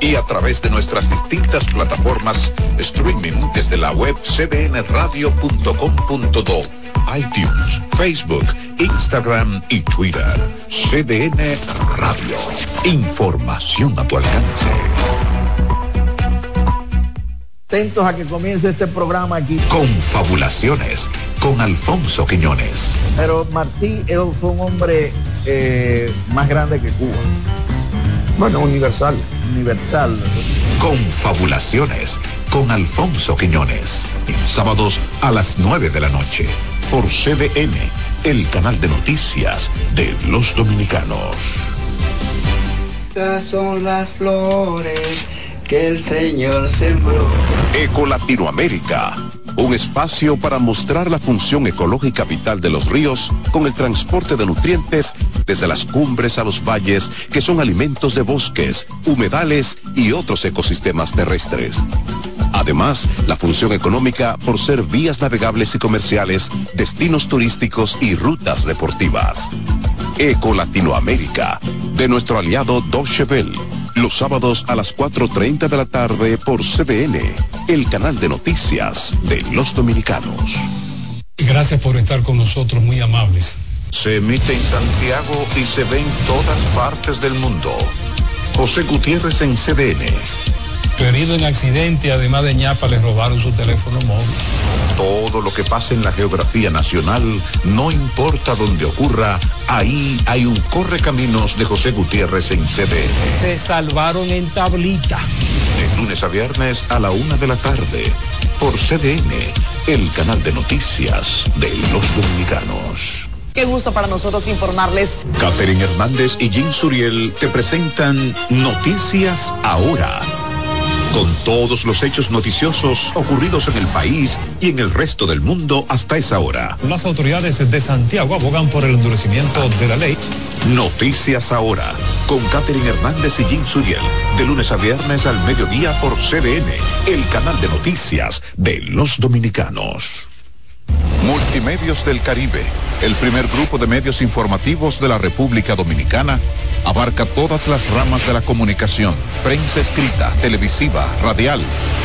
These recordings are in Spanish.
Y a través de nuestras distintas plataformas streaming desde la web cdnradio.com.do iTunes, Facebook, Instagram y Twitter. CDN Radio. Información a tu alcance. Atentos a que comience este programa aquí. Confabulaciones con Alfonso Quiñones. Pero Martí fue un hombre eh, más grande que Cuba. Bueno, universal. Universal. Confabulaciones con Alfonso Quiñones. Sábados a las 9 de la noche por CDN, el canal de noticias de los dominicanos. Estas son las flores que el Señor sembró. Eco Latinoamérica, un espacio para mostrar la función ecológica vital de los ríos con el transporte de nutrientes desde las cumbres a los valles que son alimentos de bosques, humedales y otros ecosistemas terrestres. Además, la función económica por ser vías navegables y comerciales, destinos turísticos y rutas deportivas. Eco Latinoamérica, de nuestro aliado Deutsche los sábados a las 4.30 de la tarde por CDN, el canal de noticias de los dominicanos. Gracias por estar con nosotros, muy amables. Se emite en Santiago y se ve en todas partes del mundo. José Gutiérrez en CDN herido en accidente, además de ñapa, le robaron su teléfono móvil. Todo lo que pasa en la geografía nacional, no importa dónde ocurra, ahí hay un correcaminos de José Gutiérrez en CDN. Se salvaron en tablita. De lunes a viernes a la una de la tarde, por CDN, el canal de noticias de los dominicanos. Qué gusto para nosotros informarles. Catherine Hernández y Jim Suriel te presentan Noticias Ahora con todos los hechos noticiosos ocurridos en el país y en el resto del mundo hasta esa hora. Las autoridades de Santiago abogan por el endurecimiento de la ley. Noticias ahora, con Catherine Hernández y Jim Suriel, de lunes a viernes al mediodía por CDN, el canal de noticias de los dominicanos. Multimedios del Caribe, el primer grupo de medios informativos de la República Dominicana, abarca todas las ramas de la comunicación, prensa escrita, televisiva, radial,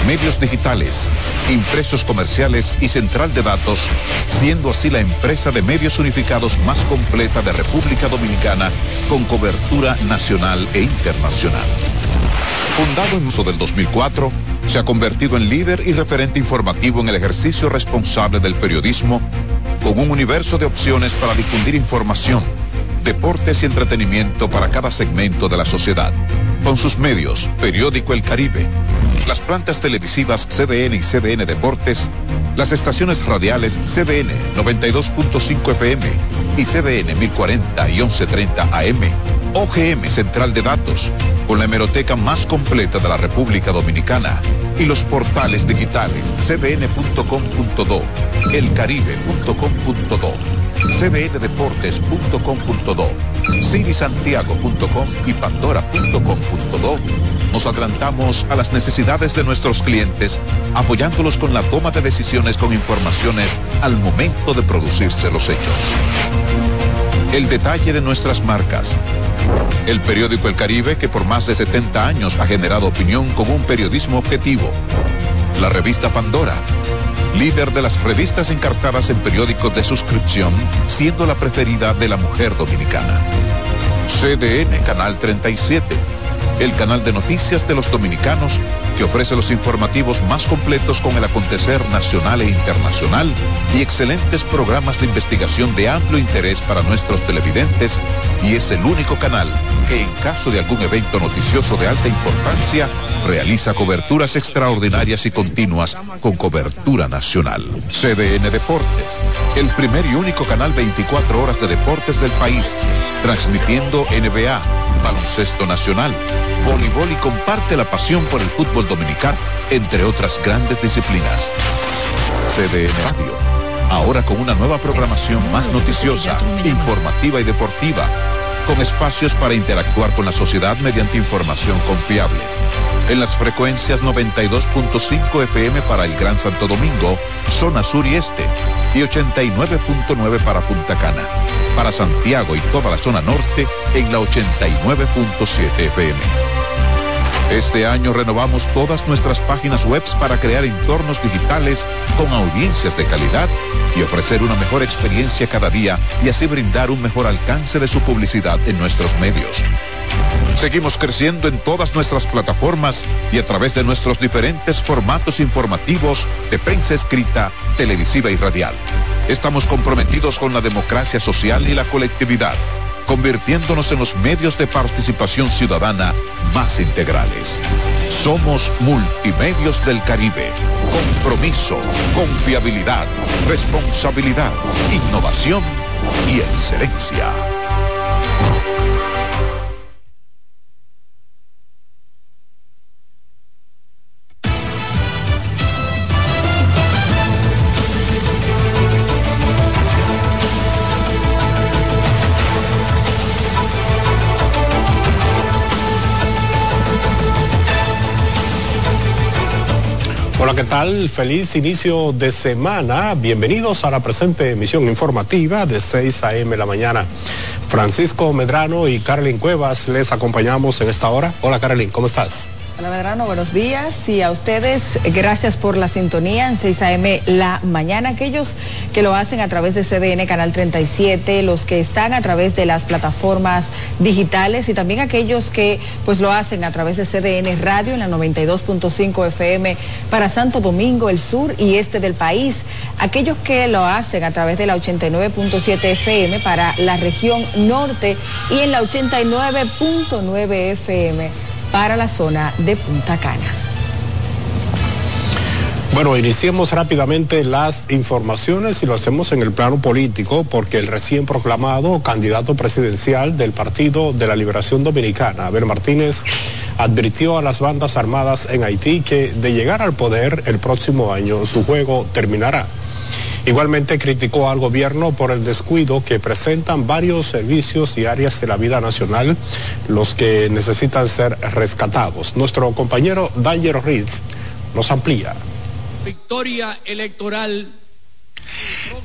medios digitales, impresos comerciales y central de datos, siendo así la empresa de medios unificados más completa de República Dominicana con cobertura nacional e internacional. Fundado en uso del 2004, se ha convertido en líder y referente informativo en el ejercicio responsable del periodismo, con un universo de opciones para difundir información, deportes y entretenimiento para cada segmento de la sociedad. Con sus medios, Periódico El Caribe, las plantas televisivas CDN y CDN Deportes, las estaciones radiales CDN 92.5 FM y CDN 1040 y 1130 AM, OGM Central de Datos, con la hemeroteca más completa de la República Dominicana y los portales digitales cdn.com.do, elcaribe.com.do, cdndeportes.com.do, cinisantiago.com y pandora.com.do. Nos adelantamos a las necesidades de nuestros clientes, apoyándolos con la toma de decisiones con informaciones al momento de producirse los hechos. El detalle de nuestras marcas. El periódico El Caribe que por más de 70 años ha generado opinión con un periodismo objetivo. La revista Pandora, líder de las revistas encartadas en periódicos de suscripción, siendo la preferida de la mujer dominicana. CDN Canal 37, el canal de noticias de los dominicanos que ofrece los informativos más completos con el acontecer nacional e internacional y excelentes programas de investigación de amplio interés para nuestros televidentes y es el único canal que en caso de algún evento noticioso de alta importancia realiza coberturas extraordinarias y continuas con cobertura nacional. CDN Deportes, el primer y único canal 24 horas de deportes del país, transmitiendo NBA, baloncesto nacional, voleibol y comparte la pasión por el fútbol dominicano, entre otras grandes disciplinas. CDN Radio, ahora con una nueva programación más noticiosa, informativa y deportiva, con espacios para interactuar con la sociedad mediante información confiable. En las frecuencias 92.5 FM para el Gran Santo Domingo, zona sur y este, y 89.9 para Punta Cana. Para Santiago y toda la zona norte en la 89.7 FM. Este año renovamos todas nuestras páginas web para crear entornos digitales con audiencias de calidad y ofrecer una mejor experiencia cada día y así brindar un mejor alcance de su publicidad en nuestros medios. Seguimos creciendo en todas nuestras plataformas y a través de nuestros diferentes formatos informativos de prensa escrita, televisiva y radial. Estamos comprometidos con la democracia social y la colectividad convirtiéndonos en los medios de participación ciudadana más integrales. Somos Multimedios del Caribe. Compromiso, confiabilidad, responsabilidad, innovación y excelencia. Tal? Feliz inicio de semana. Bienvenidos a la presente emisión informativa de 6 a.m. la mañana. Francisco Medrano y Carolyn Cuevas les acompañamos en esta hora. Hola Carolyn, ¿cómo estás? Hola Medrano, buenos días y a ustedes gracias por la sintonía en 6 a.m. la mañana. Aquellos que lo hacen a través de CDN Canal 37, los que están a través de las plataformas digitales y también aquellos que pues lo hacen a través de CDN Radio en la 92.5 FM para Santo Domingo, el sur y este del país. Aquellos que lo hacen a través de la 89.7 FM para la región norte y en la 89.9 FM para la zona de Punta Cana. Bueno, iniciemos rápidamente las informaciones y lo hacemos en el plano político porque el recién proclamado candidato presidencial del Partido de la Liberación Dominicana, Abel Martínez, advirtió a las bandas armadas en Haití que de llegar al poder el próximo año su juego terminará. Igualmente criticó al gobierno por el descuido que presentan varios servicios y áreas de la vida nacional, los que necesitan ser rescatados. Nuestro compañero Danger Ritz nos amplía. Victoria electoral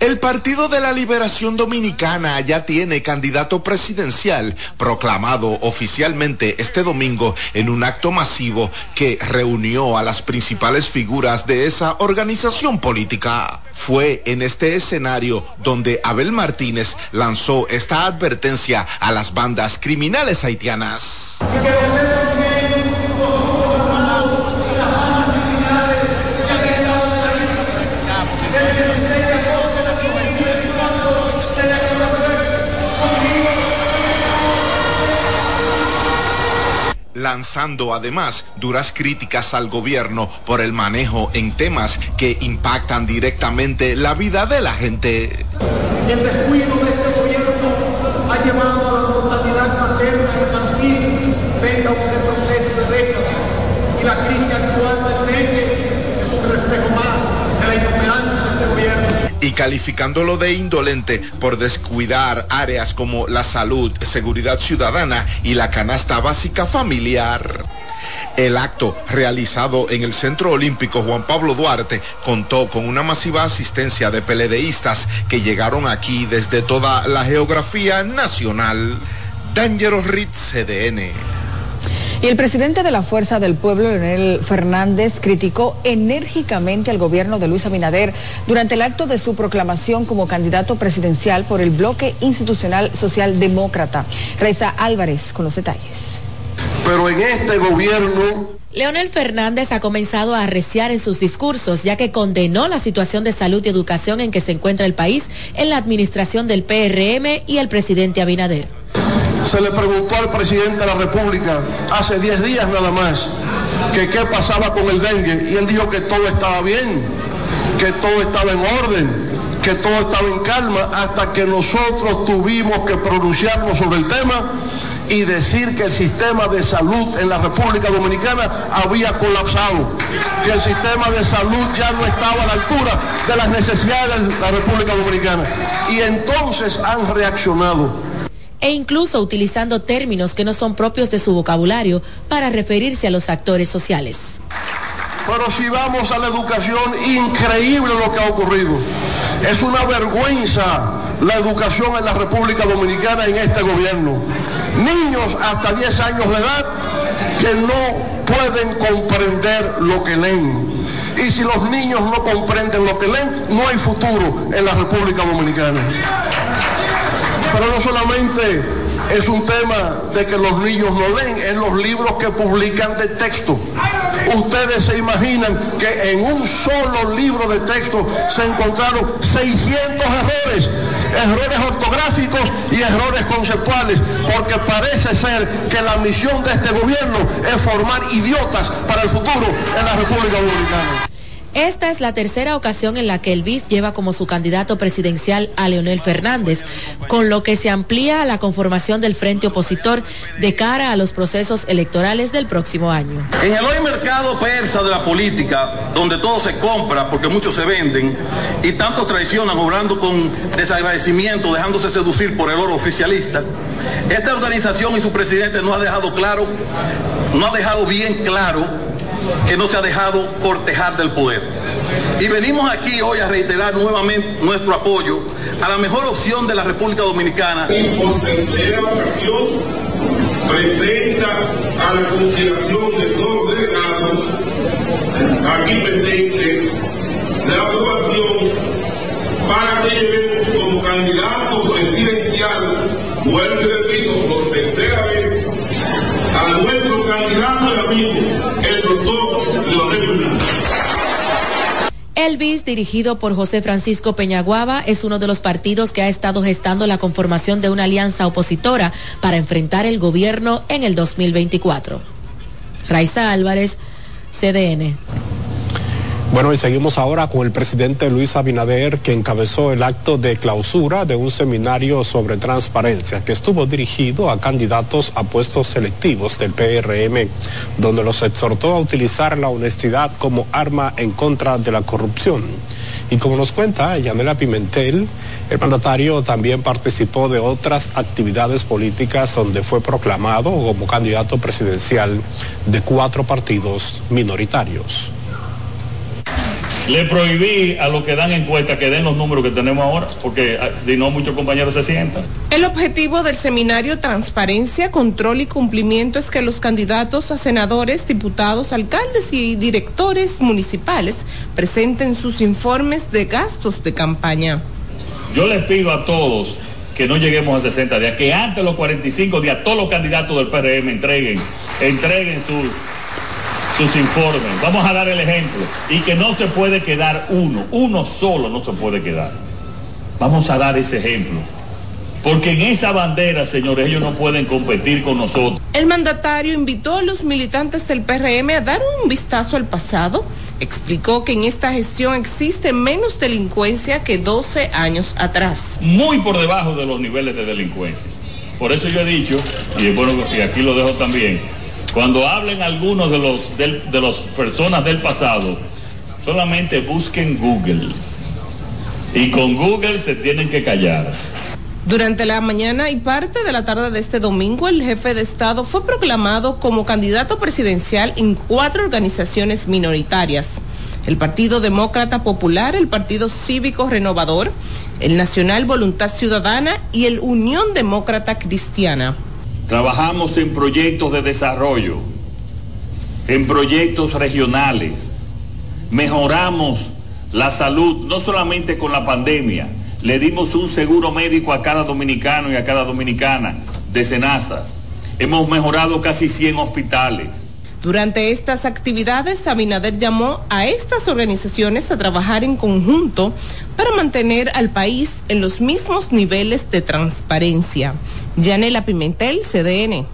el Partido de la Liberación Dominicana ya tiene candidato presidencial proclamado oficialmente este domingo en un acto masivo que reunió a las principales figuras de esa organización política. Fue en este escenario donde Abel Martínez lanzó esta advertencia a las bandas criminales haitianas. Lanzando además duras críticas al gobierno por el manejo en temas que impactan directamente la vida de la gente. El descuido de este gobierno ha llevado a la mortalidad materna infantil venga un retroceso de décadas y la crisis actual del dengue es un reflejo más y calificándolo de indolente por descuidar áreas como la salud, seguridad ciudadana y la canasta básica familiar. El acto, realizado en el Centro Olímpico Juan Pablo Duarte, contó con una masiva asistencia de peledeístas que llegaron aquí desde toda la geografía nacional. Dangerous Ritz CDN. Y el presidente de la Fuerza del Pueblo, Leonel Fernández, criticó enérgicamente al gobierno de Luis Abinader durante el acto de su proclamación como candidato presidencial por el bloque institucional socialdemócrata. Reza Álvarez con los detalles. Pero en este gobierno Leonel Fernández ha comenzado a arreciar en sus discursos, ya que condenó la situación de salud y educación en que se encuentra el país en la administración del PRM y el presidente Abinader. Se le preguntó al presidente de la República hace 10 días nada más que qué pasaba con el dengue y él dijo que todo estaba bien, que todo estaba en orden, que todo estaba en calma, hasta que nosotros tuvimos que pronunciarnos sobre el tema y decir que el sistema de salud en la República Dominicana había colapsado, que el sistema de salud ya no estaba a la altura de las necesidades de la República Dominicana. Y entonces han reaccionado. E incluso utilizando términos que no son propios de su vocabulario para referirse a los actores sociales. Pero si vamos a la educación, increíble lo que ha ocurrido. Es una vergüenza la educación en la República Dominicana en este gobierno niños hasta 10 años de edad que no pueden comprender lo que leen. Y si los niños no comprenden lo que leen, no hay futuro en la República Dominicana. Pero no solamente es un tema de que los niños no leen, en los libros que publican de texto. Ustedes se imaginan que en un solo libro de texto se encontraron 600 errores errores ortográficos y errores conceptuales, porque parece ser que la misión de este gobierno es formar idiotas para el futuro en la República Dominicana. Esta es la tercera ocasión en la que el BIS lleva como su candidato presidencial a Leonel Fernández, con lo que se amplía la conformación del frente opositor de cara a los procesos electorales del próximo año. En el hoy mercado persa de la política, donde todo se compra porque muchos se venden y tantos traicionan obrando con desagradecimiento, dejándose seducir por el oro oficialista, esta organización y su presidente no ha dejado claro, no ha dejado bien claro que no se ha dejado cortejar del poder. Y venimos aquí hoy a reiterar nuevamente nuestro apoyo a la mejor opción de la República Dominicana. Por tercera ocasión presenta a la consideración de todos los delegados aquí presentes la aprobación para que llevemos como candidato presidencial, vuelvo y repito el BIS, dirigido por José Francisco Peñaguaba, es uno de los partidos que ha estado gestando la conformación de una alianza opositora para enfrentar el gobierno en el 2024. Raiza Álvarez, CDN. Bueno, y seguimos ahora con el presidente Luis Abinader, que encabezó el acto de clausura de un seminario sobre transparencia que estuvo dirigido a candidatos a puestos selectivos del PRM, donde los exhortó a utilizar la honestidad como arma en contra de la corrupción. Y como nos cuenta Yanela Pimentel, el mandatario también participó de otras actividades políticas donde fue proclamado como candidato presidencial de cuatro partidos minoritarios. Le prohibí a los que dan encuestas que den los números que tenemos ahora, porque ah, si no muchos compañeros se sientan. El objetivo del seminario Transparencia, Control y Cumplimiento es que los candidatos a senadores, diputados, alcaldes y directores municipales presenten sus informes de gastos de campaña. Yo les pido a todos que no lleguemos a 60 días, que antes de los 45 días todos los candidatos del PRM entreguen, entreguen sus sus informes. Vamos a dar el ejemplo. Y que no se puede quedar uno, uno solo no se puede quedar. Vamos a dar ese ejemplo. Porque en esa bandera, señores, ellos no pueden competir con nosotros. El mandatario invitó a los militantes del PRM a dar un vistazo al pasado. Explicó que en esta gestión existe menos delincuencia que 12 años atrás. Muy por debajo de los niveles de delincuencia. Por eso yo he dicho, y bueno, y aquí lo dejo también, cuando hablen algunos de los de las personas del pasado, solamente busquen Google. Y con Google se tienen que callar. Durante la mañana y parte de la tarde de este domingo, el jefe de Estado fue proclamado como candidato presidencial en cuatro organizaciones minoritarias. El Partido Demócrata Popular, el Partido Cívico Renovador, el Nacional Voluntad Ciudadana y el Unión Demócrata Cristiana. Trabajamos en proyectos de desarrollo, en proyectos regionales. Mejoramos la salud, no solamente con la pandemia, le dimos un seguro médico a cada dominicano y a cada dominicana de Senasa. Hemos mejorado casi 100 hospitales. Durante estas actividades, Abinader llamó a estas organizaciones a trabajar en conjunto para mantener al país en los mismos niveles de transparencia. Yanela Pimentel, CDN.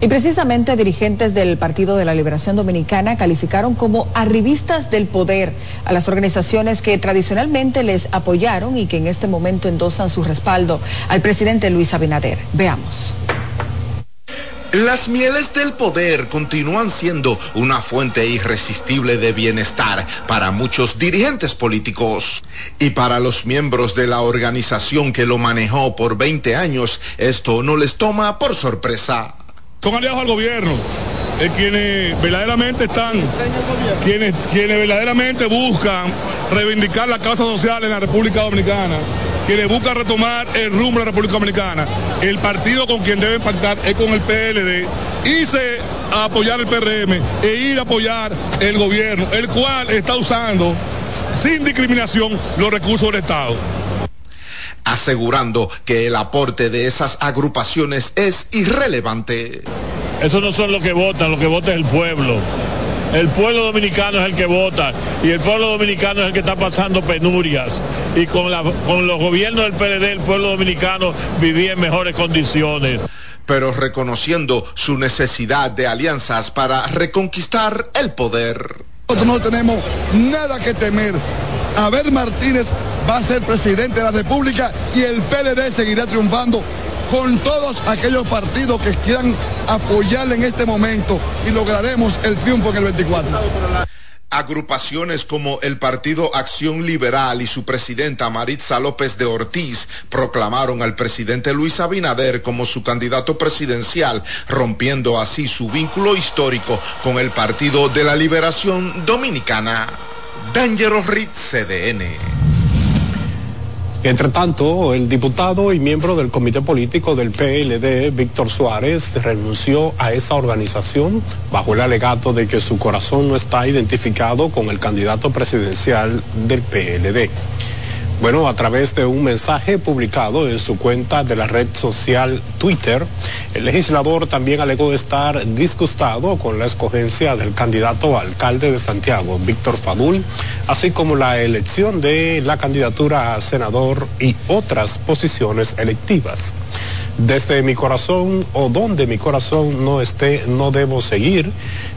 Y precisamente dirigentes del Partido de la Liberación Dominicana calificaron como arribistas del poder a las organizaciones que tradicionalmente les apoyaron y que en este momento endosan su respaldo al presidente Luis Abinader. Veamos. Las mieles del poder continúan siendo una fuente irresistible de bienestar para muchos dirigentes políticos. Y para los miembros de la organización que lo manejó por 20 años, esto no les toma por sorpresa son aliados al gobierno, eh, quienes verdaderamente están, quienes, quienes verdaderamente buscan reivindicar la causa social en la República Dominicana, quienes buscan retomar el rumbo de la República Dominicana. El partido con quien deben pactar es con el PLD, irse a apoyar el PRM e ir a apoyar el gobierno, el cual está usando sin discriminación los recursos del Estado asegurando que el aporte de esas agrupaciones es irrelevante. Eso no son los que votan, lo que vota es el pueblo. El pueblo dominicano es el que vota y el pueblo dominicano es el que está pasando penurias. Y con, la, con los gobiernos del PLD el pueblo dominicano vivía en mejores condiciones. Pero reconociendo su necesidad de alianzas para reconquistar el poder. Nosotros no tenemos nada que temer. Abel Martínez va a ser presidente de la República y el PLD seguirá triunfando con todos aquellos partidos que quieran apoyarle en este momento y lograremos el triunfo en el 24. Agrupaciones como el Partido Acción Liberal y su presidenta Maritza López de Ortiz proclamaron al presidente Luis Abinader como su candidato presidencial, rompiendo así su vínculo histórico con el Partido de la Liberación Dominicana. Dangerous Ritz CDN. Entre tanto, el diputado y miembro del comité político del PLD, Víctor Suárez, renunció a esa organización bajo el alegato de que su corazón no está identificado con el candidato presidencial del PLD. Bueno, a través de un mensaje publicado en su cuenta de la red social Twitter, el legislador también alegó estar disgustado con la escogencia del candidato alcalde de Santiago, Víctor Fadul, así como la elección de la candidatura a senador y otras posiciones electivas. Desde mi corazón o donde mi corazón no esté, no debo seguir.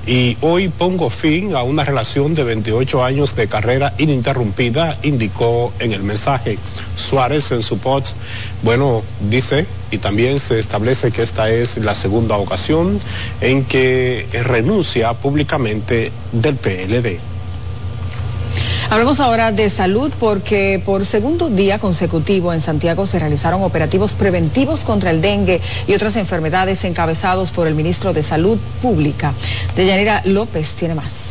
Y hoy pongo fin a una relación de 28 años de carrera ininterrumpida, indicó en el mensaje. Suárez en su post, bueno, dice, y también se establece que esta es la segunda ocasión en que renuncia públicamente del PLD. Hablemos ahora de salud porque por segundo día consecutivo en Santiago se realizaron operativos preventivos contra el dengue y otras enfermedades encabezados por el ministro de Salud Pública. Deyanira López tiene más.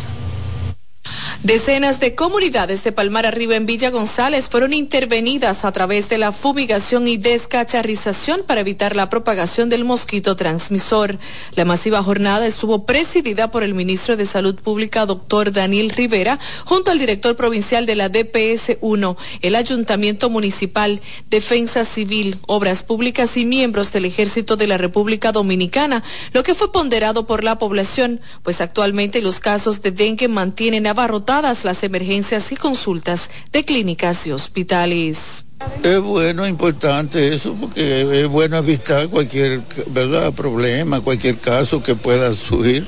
Decenas de comunidades de Palmar Arriba en Villa González fueron intervenidas a través de la fumigación y descacharización para evitar la propagación del mosquito transmisor. La masiva jornada estuvo presidida por el ministro de Salud Pública, doctor Daniel Rivera, junto al director provincial de la DPS 1, el Ayuntamiento Municipal, Defensa Civil, Obras Públicas y miembros del Ejército de la República Dominicana, lo que fue ponderado por la población, pues actualmente los casos de dengue mantienen abarrotados las emergencias y consultas de clínicas y hospitales. Es bueno, importante eso, porque es bueno evitar cualquier verdad problema, cualquier caso que pueda surgir.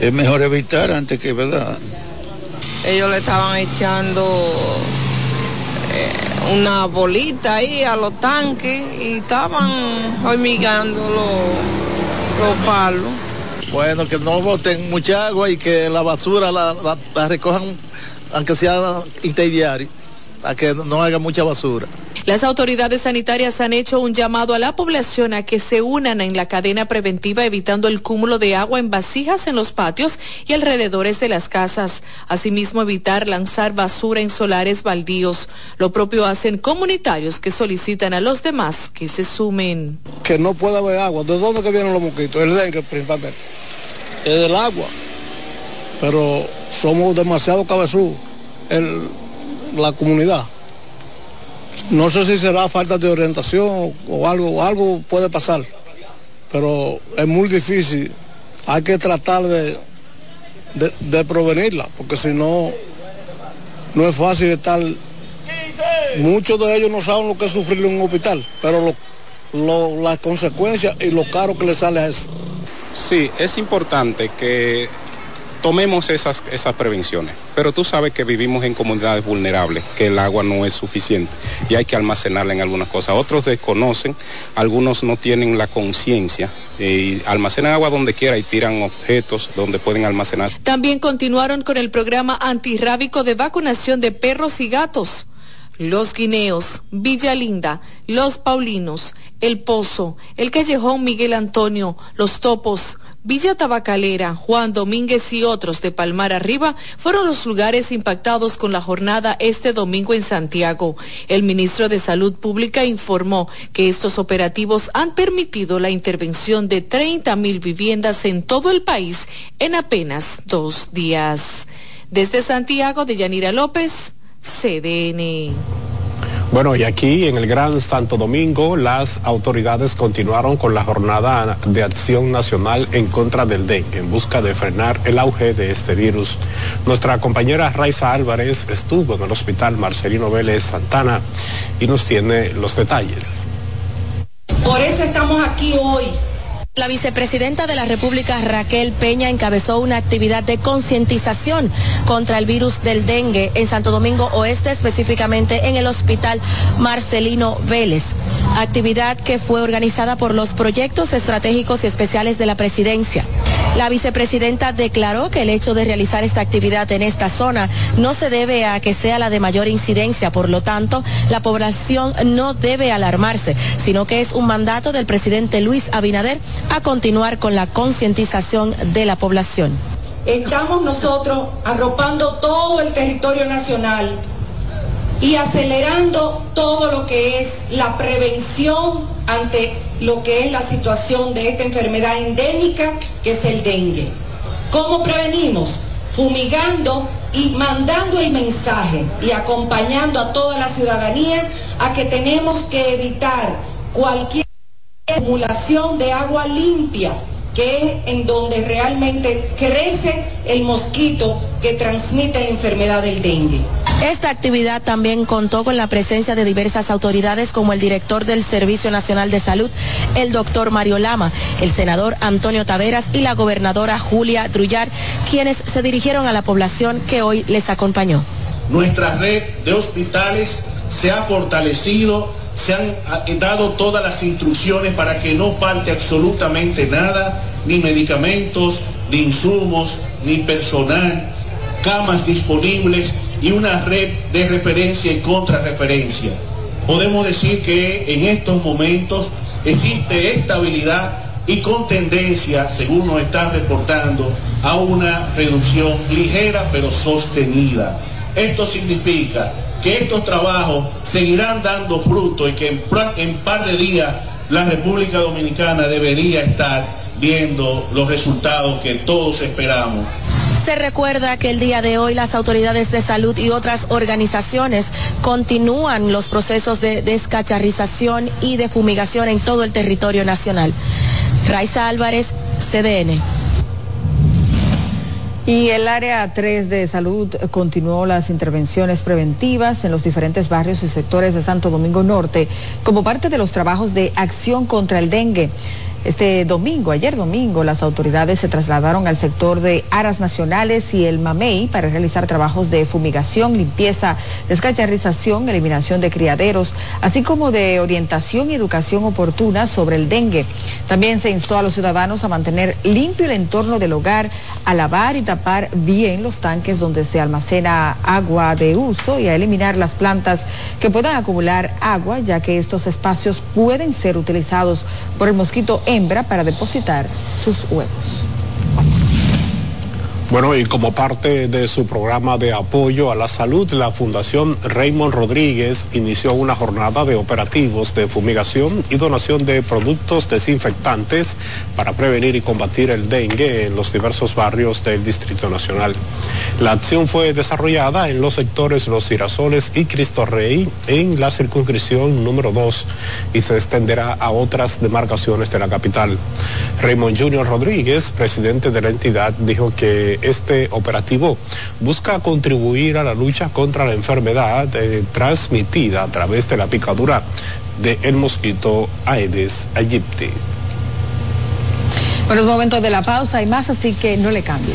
Es mejor evitar antes que verdad. Ellos le estaban echando eh, una bolita ahí a los tanques y estaban hormigando los, los palos. Bueno, que no boten mucha agua y que la basura la, recojan, aunque sea interdiario, a que no haga mucha basura. Las autoridades sanitarias han hecho un llamado a la población a que se unan en la cadena preventiva evitando el cúmulo de agua en vasijas en los patios y alrededores de las casas. Asimismo, evitar lanzar basura en solares baldíos. Lo propio hacen comunitarios que solicitan a los demás que se sumen. Que no pueda haber agua. ¿De dónde que vienen los mosquitos? El dengue principalmente. Es del agua. Pero somos demasiado cabezudos, la comunidad. No sé si será falta de orientación o algo, algo puede pasar, pero es muy difícil. Hay que tratar de, de, prevenirla, porque si no, no es fácil estar. Muchos de ellos no saben lo que es sufrir en un hospital, pero las consecuencias y lo caro que le sale a eso. Sí, es importante que tomemos esas, esas prevenciones. Pero tú sabes que vivimos en comunidades vulnerables, que el agua no es suficiente y hay que almacenarla en algunas cosas. Otros desconocen, algunos no tienen la conciencia y almacenan agua donde quiera y tiran objetos donde pueden almacenar. También continuaron con el programa antirrábico de vacunación de perros y gatos. Los Guineos, Villa Linda, Los Paulinos, El Pozo, El Callejón Miguel Antonio, Los Topos, Villa Tabacalera, Juan Domínguez y otros de Palmar Arriba fueron los lugares impactados con la jornada este domingo en Santiago. El ministro de Salud Pública informó que estos operativos han permitido la intervención de 30 mil viviendas en todo el país en apenas dos días. Desde Santiago de Yanira López, CDN. Bueno, y aquí en el Gran Santo Domingo, las autoridades continuaron con la jornada de acción nacional en contra del dengue, en busca de frenar el auge de este virus. Nuestra compañera Raiza Álvarez estuvo en el hospital Marcelino Vélez Santana y nos tiene los detalles. Por eso estamos aquí hoy la vicepresidenta de la República, Raquel Peña, encabezó una actividad de concientización contra el virus del dengue en Santo Domingo Oeste, específicamente en el Hospital Marcelino Vélez. Actividad que fue organizada por los proyectos estratégicos y especiales de la presidencia. La vicepresidenta declaró que el hecho de realizar esta actividad en esta zona no se debe a que sea la de mayor incidencia, por lo tanto, la población no debe alarmarse, sino que es un mandato del presidente Luis Abinader a continuar con la concientización de la población. Estamos nosotros arropando todo el territorio nacional y acelerando todo lo que es la prevención ante lo que es la situación de esta enfermedad endémica que es el dengue. ¿Cómo prevenimos? Fumigando y mandando el mensaje y acompañando a toda la ciudadanía a que tenemos que evitar cualquier acumulación de agua limpia, que es en donde realmente crece el mosquito que transmite la enfermedad del dengue. Esta actividad también contó con la presencia de diversas autoridades como el director del Servicio Nacional de Salud, el doctor Mario Lama, el senador Antonio Taveras y la gobernadora Julia Drullar, quienes se dirigieron a la población que hoy les acompañó. Nuestra red de hospitales se ha fortalecido se han dado todas las instrucciones para que no falte absolutamente nada, ni medicamentos, ni insumos, ni personal, camas disponibles y una red de referencia y contrarreferencia. Podemos decir que en estos momentos existe estabilidad y con tendencia, según nos están reportando, a una reducción ligera pero sostenida. Esto significa que estos trabajos seguirán dando fruto y que en, en par de días la República Dominicana debería estar viendo los resultados que todos esperamos. Se recuerda que el día de hoy las autoridades de salud y otras organizaciones continúan los procesos de descacharrización y de fumigación en todo el territorio nacional. Raiza Álvarez, CDN. Y el área 3 de salud continuó las intervenciones preventivas en los diferentes barrios y sectores de Santo Domingo Norte como parte de los trabajos de acción contra el dengue. Este domingo, ayer domingo, las autoridades se trasladaron al sector de Aras Nacionales y el Mamey para realizar trabajos de fumigación, limpieza, descacharrización, eliminación de criaderos, así como de orientación y educación oportuna sobre el dengue. También se instó a los ciudadanos a mantener limpio el entorno del hogar, a lavar y tapar bien los tanques donde se almacena agua de uso y a eliminar las plantas que puedan acumular agua, ya que estos espacios pueden ser utilizados por el mosquito hembra para depositar sus huevos. Bueno, y como parte de su programa de apoyo a la salud, la Fundación Raymond Rodríguez inició una jornada de operativos de fumigación y donación de productos desinfectantes para prevenir y combatir el dengue en los diversos barrios del Distrito Nacional. La acción fue desarrollada en los sectores Los Girasoles y Cristo Rey en la circunscripción número 2 y se extenderá a otras demarcaciones de la capital. Raymond Junior Rodríguez, presidente de la entidad, dijo que este operativo busca contribuir a la lucha contra la enfermedad eh, transmitida a través de la picadura del mosquito Aedes aegypti. Bueno, es momento de la pausa y más, así que no le cambie.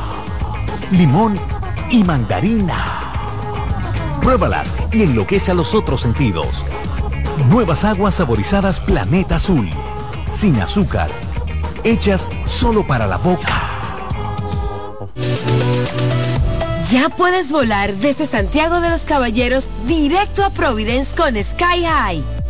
limón y mandarina. Pruébalas y enloquece a los otros sentidos. Nuevas aguas saborizadas Planeta Azul. Sin azúcar. Hechas solo para la boca. Ya puedes volar desde Santiago de los Caballeros directo a Providence con Sky High.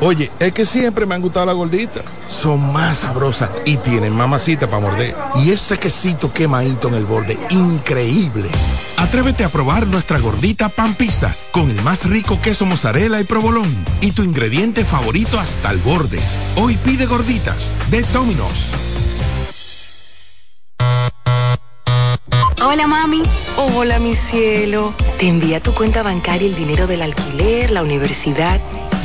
Oye, es que siempre me han gustado las gorditas. Son más sabrosas y tienen mamacita para morder. Y ese quesito quemadito en el borde, increíble. Atrévete a probar nuestra gordita pan pizza con el más rico queso mozzarella y provolón y tu ingrediente favorito hasta el borde. Hoy pide gorditas de Domino's. Hola mami. Hola mi cielo. Te envía tu cuenta bancaria el dinero del alquiler, la universidad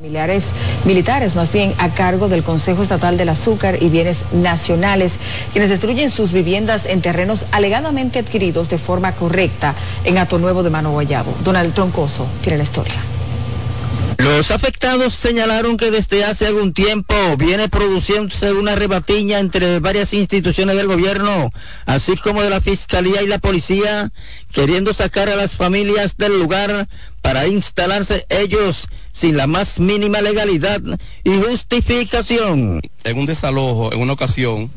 Familiares militares, más bien a cargo del Consejo Estatal del Azúcar y Bienes Nacionales, quienes destruyen sus viviendas en terrenos alegadamente adquiridos de forma correcta en Ato Nuevo de Mano Guayabo. Donald Troncoso tiene la historia. Los afectados señalaron que desde hace algún tiempo viene produciéndose una rebatiña entre varias instituciones del gobierno, así como de la Fiscalía y la Policía, queriendo sacar a las familias del lugar para instalarse ellos sin la más mínima legalidad y justificación. En un desalojo, en una ocasión,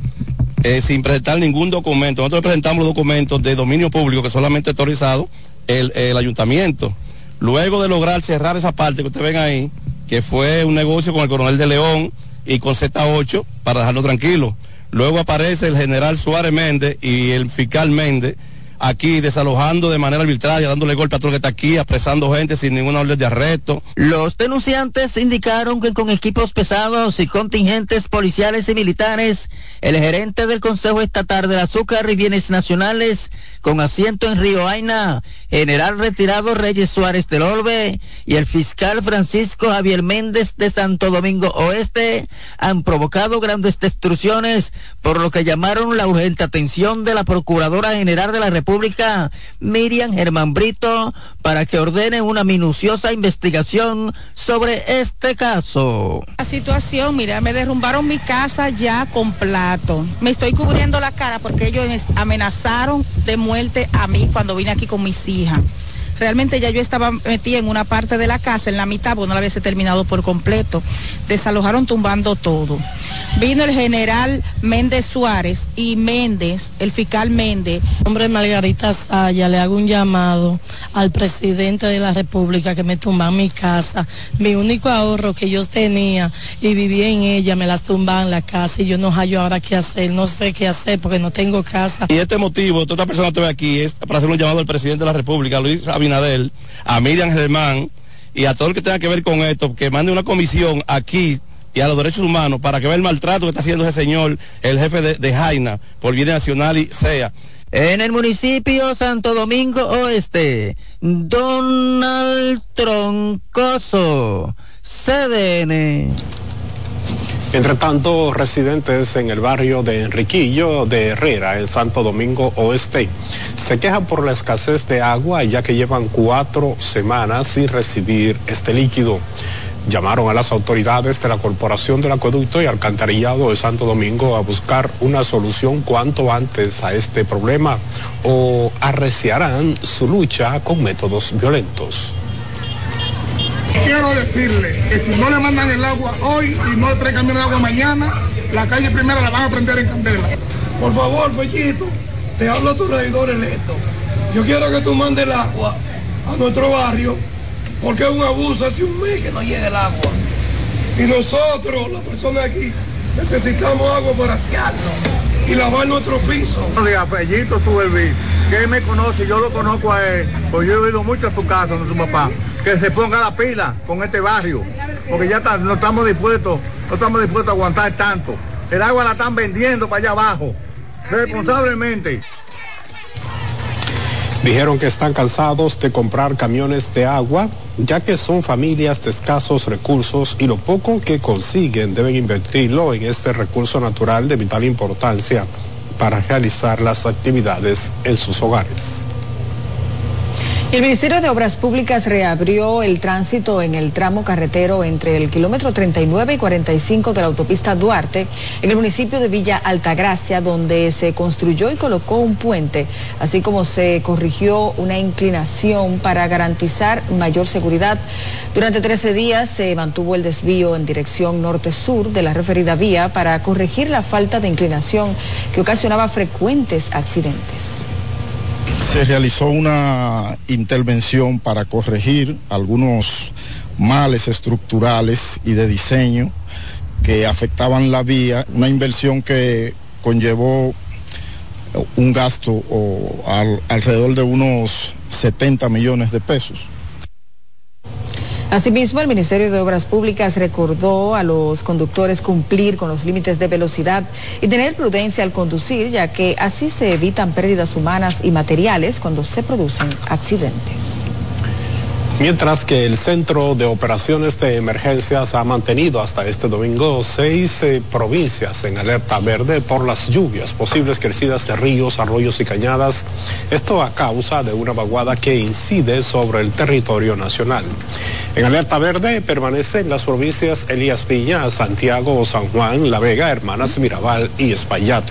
eh, sin presentar ningún documento, nosotros presentamos los documentos de dominio público que solamente autorizado el, el ayuntamiento. Luego de lograr cerrar esa parte que ustedes ven ahí, que fue un negocio con el coronel de León y con Z8 para dejarlo tranquilo. Luego aparece el general Suárez Méndez y el fiscal Méndez aquí desalojando de manera arbitraria, dándole golpe a todo el que está aquí, apresando gente sin ninguna orden de arresto. Los denunciantes indicaron que con equipos pesados y contingentes policiales y militares, el gerente del Consejo Estatal del Azúcar y Bienes Nacionales, con asiento en Río Aina, general retirado Reyes Suárez del Orbe y el fiscal Francisco Javier Méndez de Santo Domingo Oeste, han provocado grandes destrucciones, por lo que llamaron la urgente atención de la Procuradora General de la República, Miriam Germán Brito, para que ordene una minuciosa investigación sobre este caso. La situación, mira, me derrumbaron mi casa ya con plato. Me estoy cubriendo la cara porque ellos amenazaron de muerte a mí cuando vine aquí con mis hijas. Realmente ya yo estaba metida en una parte de la casa, en la mitad, porque no la había terminado por completo. Desalojaron tumbando todo. Vino el general Méndez Suárez y Méndez, el fiscal Méndez. Hombre Margarita Saya, le hago un llamado al presidente de la República que me tumban mi casa. Mi único ahorro que yo tenía y vivía en ella, me las tumban la casa y yo no hallo ahora qué hacer, no sé qué hacer porque no tengo casa. Y este motivo, toda persona que ve aquí, es para hacer un llamado al presidente de la República, Luis Abinadel, a Miriam Germán y a todo el que tenga que ver con esto, que mande una comisión aquí y a los derechos humanos para que vea el maltrato que está haciendo ese señor, el jefe de, de Jaina, por bien nacional y sea. En el municipio Santo Domingo Oeste, Donald Troncoso, CDN. Entre tanto, residentes en el barrio de Enriquillo de Herrera, en Santo Domingo Oeste, se quejan por la escasez de agua ya que llevan cuatro semanas sin recibir este líquido. Llamaron a las autoridades de la Corporación del Acueducto y Alcantarillado de Santo Domingo a buscar una solución cuanto antes a este problema o arreciarán su lucha con métodos violentos. Quiero decirle que si no le mandan el agua hoy y no le traigan el agua mañana, la calle primera la van a prender en candela. Por favor, Fellito, te hablo a tu regidor electo. Yo quiero que tú mandes el agua a nuestro barrio, porque es un abuso hace un mes que no llega el agua. Y nosotros, las personas aquí, necesitamos agua para asearnos y lavar nuestro piso. Fellito Suberví, que me conoce, yo lo conozco a él, pues yo he oído mucho a su casa, con su papá que se ponga la pila con este barrio, porque ya no estamos dispuestos, no estamos dispuestos a aguantar tanto. El agua la están vendiendo para allá abajo, responsablemente. Dijeron que están cansados de comprar camiones de agua, ya que son familias de escasos recursos y lo poco que consiguen deben invertirlo en este recurso natural de vital importancia para realizar las actividades en sus hogares. El Ministerio de Obras Públicas reabrió el tránsito en el tramo carretero entre el kilómetro 39 y 45 de la autopista Duarte en el municipio de Villa Altagracia, donde se construyó y colocó un puente, así como se corrigió una inclinación para garantizar mayor seguridad. Durante 13 días se mantuvo el desvío en dirección norte-sur de la referida vía para corregir la falta de inclinación que ocasionaba frecuentes accidentes se realizó una intervención para corregir algunos males estructurales y de diseño que afectaban la vía, una inversión que conllevó un gasto alrededor de unos 70 millones de pesos. Asimismo, el Ministerio de Obras Públicas recordó a los conductores cumplir con los límites de velocidad y tener prudencia al conducir, ya que así se evitan pérdidas humanas y materiales cuando se producen accidentes. Mientras que el Centro de Operaciones de Emergencias ha mantenido hasta este domingo seis eh, provincias en alerta verde por las lluvias, posibles crecidas de ríos, arroyos y cañadas, esto a causa de una vaguada que incide sobre el territorio nacional. En alerta verde permanecen las provincias Elías Piña, Santiago, San Juan, La Vega, Hermanas Mirabal y Espaillat.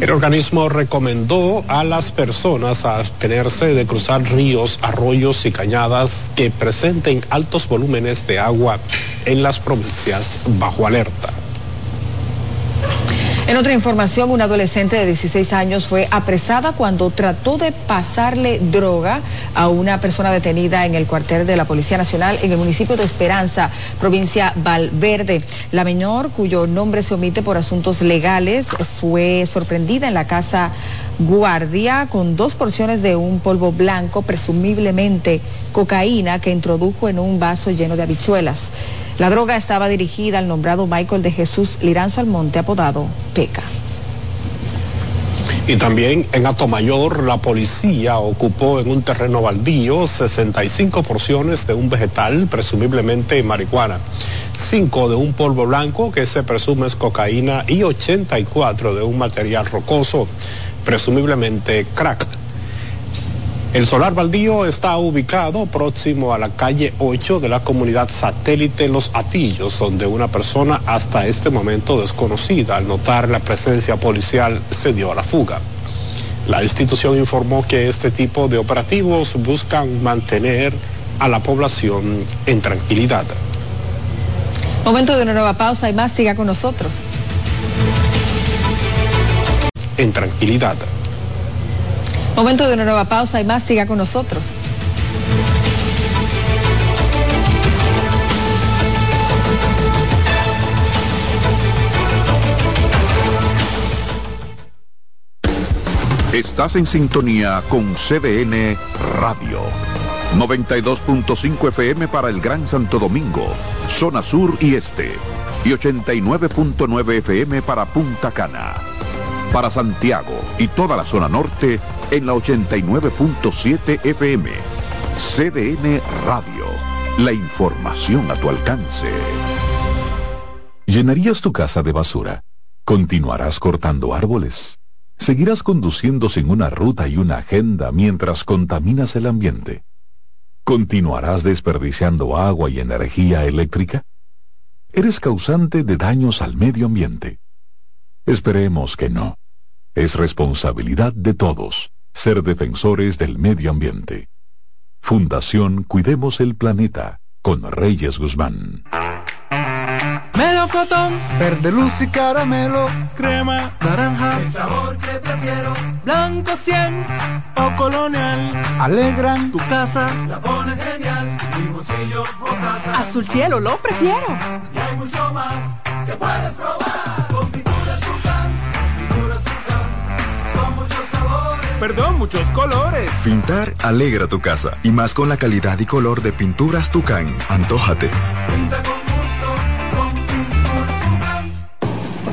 El organismo recomendó a las personas abstenerse de cruzar ríos, arroyos y cañadas que presenten altos volúmenes de agua en las provincias bajo alerta. En otra información, una adolescente de 16 años fue apresada cuando trató de pasarle droga a una persona detenida en el cuartel de la Policía Nacional en el municipio de Esperanza, provincia Valverde. La menor, cuyo nombre se omite por asuntos legales, fue sorprendida en la casa guardia con dos porciones de un polvo blanco, presumiblemente cocaína, que introdujo en un vaso lleno de habichuelas. La droga estaba dirigida al nombrado Michael de Jesús Liranzo Almonte, apodado Peca. Y también en Atomayor, la policía ocupó en un terreno baldío 65 porciones de un vegetal, presumiblemente marihuana, 5 de un polvo blanco que se presume es cocaína y 84 de un material rocoso, presumiblemente crack. El solar baldío está ubicado próximo a la calle 8 de la comunidad satélite Los Atillos, donde una persona hasta este momento desconocida al notar la presencia policial se dio a la fuga. La institución informó que este tipo de operativos buscan mantener a la población en tranquilidad. Momento de una nueva pausa y más, siga con nosotros. En tranquilidad. Momento de una nueva pausa y más, siga con nosotros. Estás en sintonía con CDN Radio. 92.5 FM para el Gran Santo Domingo, zona sur y este. Y 89.9 FM para Punta Cana. Para Santiago y toda la zona norte en la 89.7 FM. CDN Radio. La información a tu alcance. ¿Llenarías tu casa de basura? ¿Continuarás cortando árboles? ¿Seguirás conduciendo sin una ruta y una agenda mientras contaminas el ambiente? ¿Continuarás desperdiciando agua y energía eléctrica? ¿Eres causante de daños al medio ambiente? Esperemos que no. Es responsabilidad de todos ser defensores del medio ambiente. Fundación Cuidemos el Planeta con Reyes Guzmán. Melocotón, verde luz y caramelo, crema, naranja, el sabor que prefiero, blanco 100 o colonial, alegran. Tu casa, la ponen genial, limoncillo, mostaza, azul cielo lo prefiero. Y hay mucho más que puedes probar Perdón, muchos colores. Pintar alegra tu casa y más con la calidad y color de pinturas Tucán. Antójate. Pinta con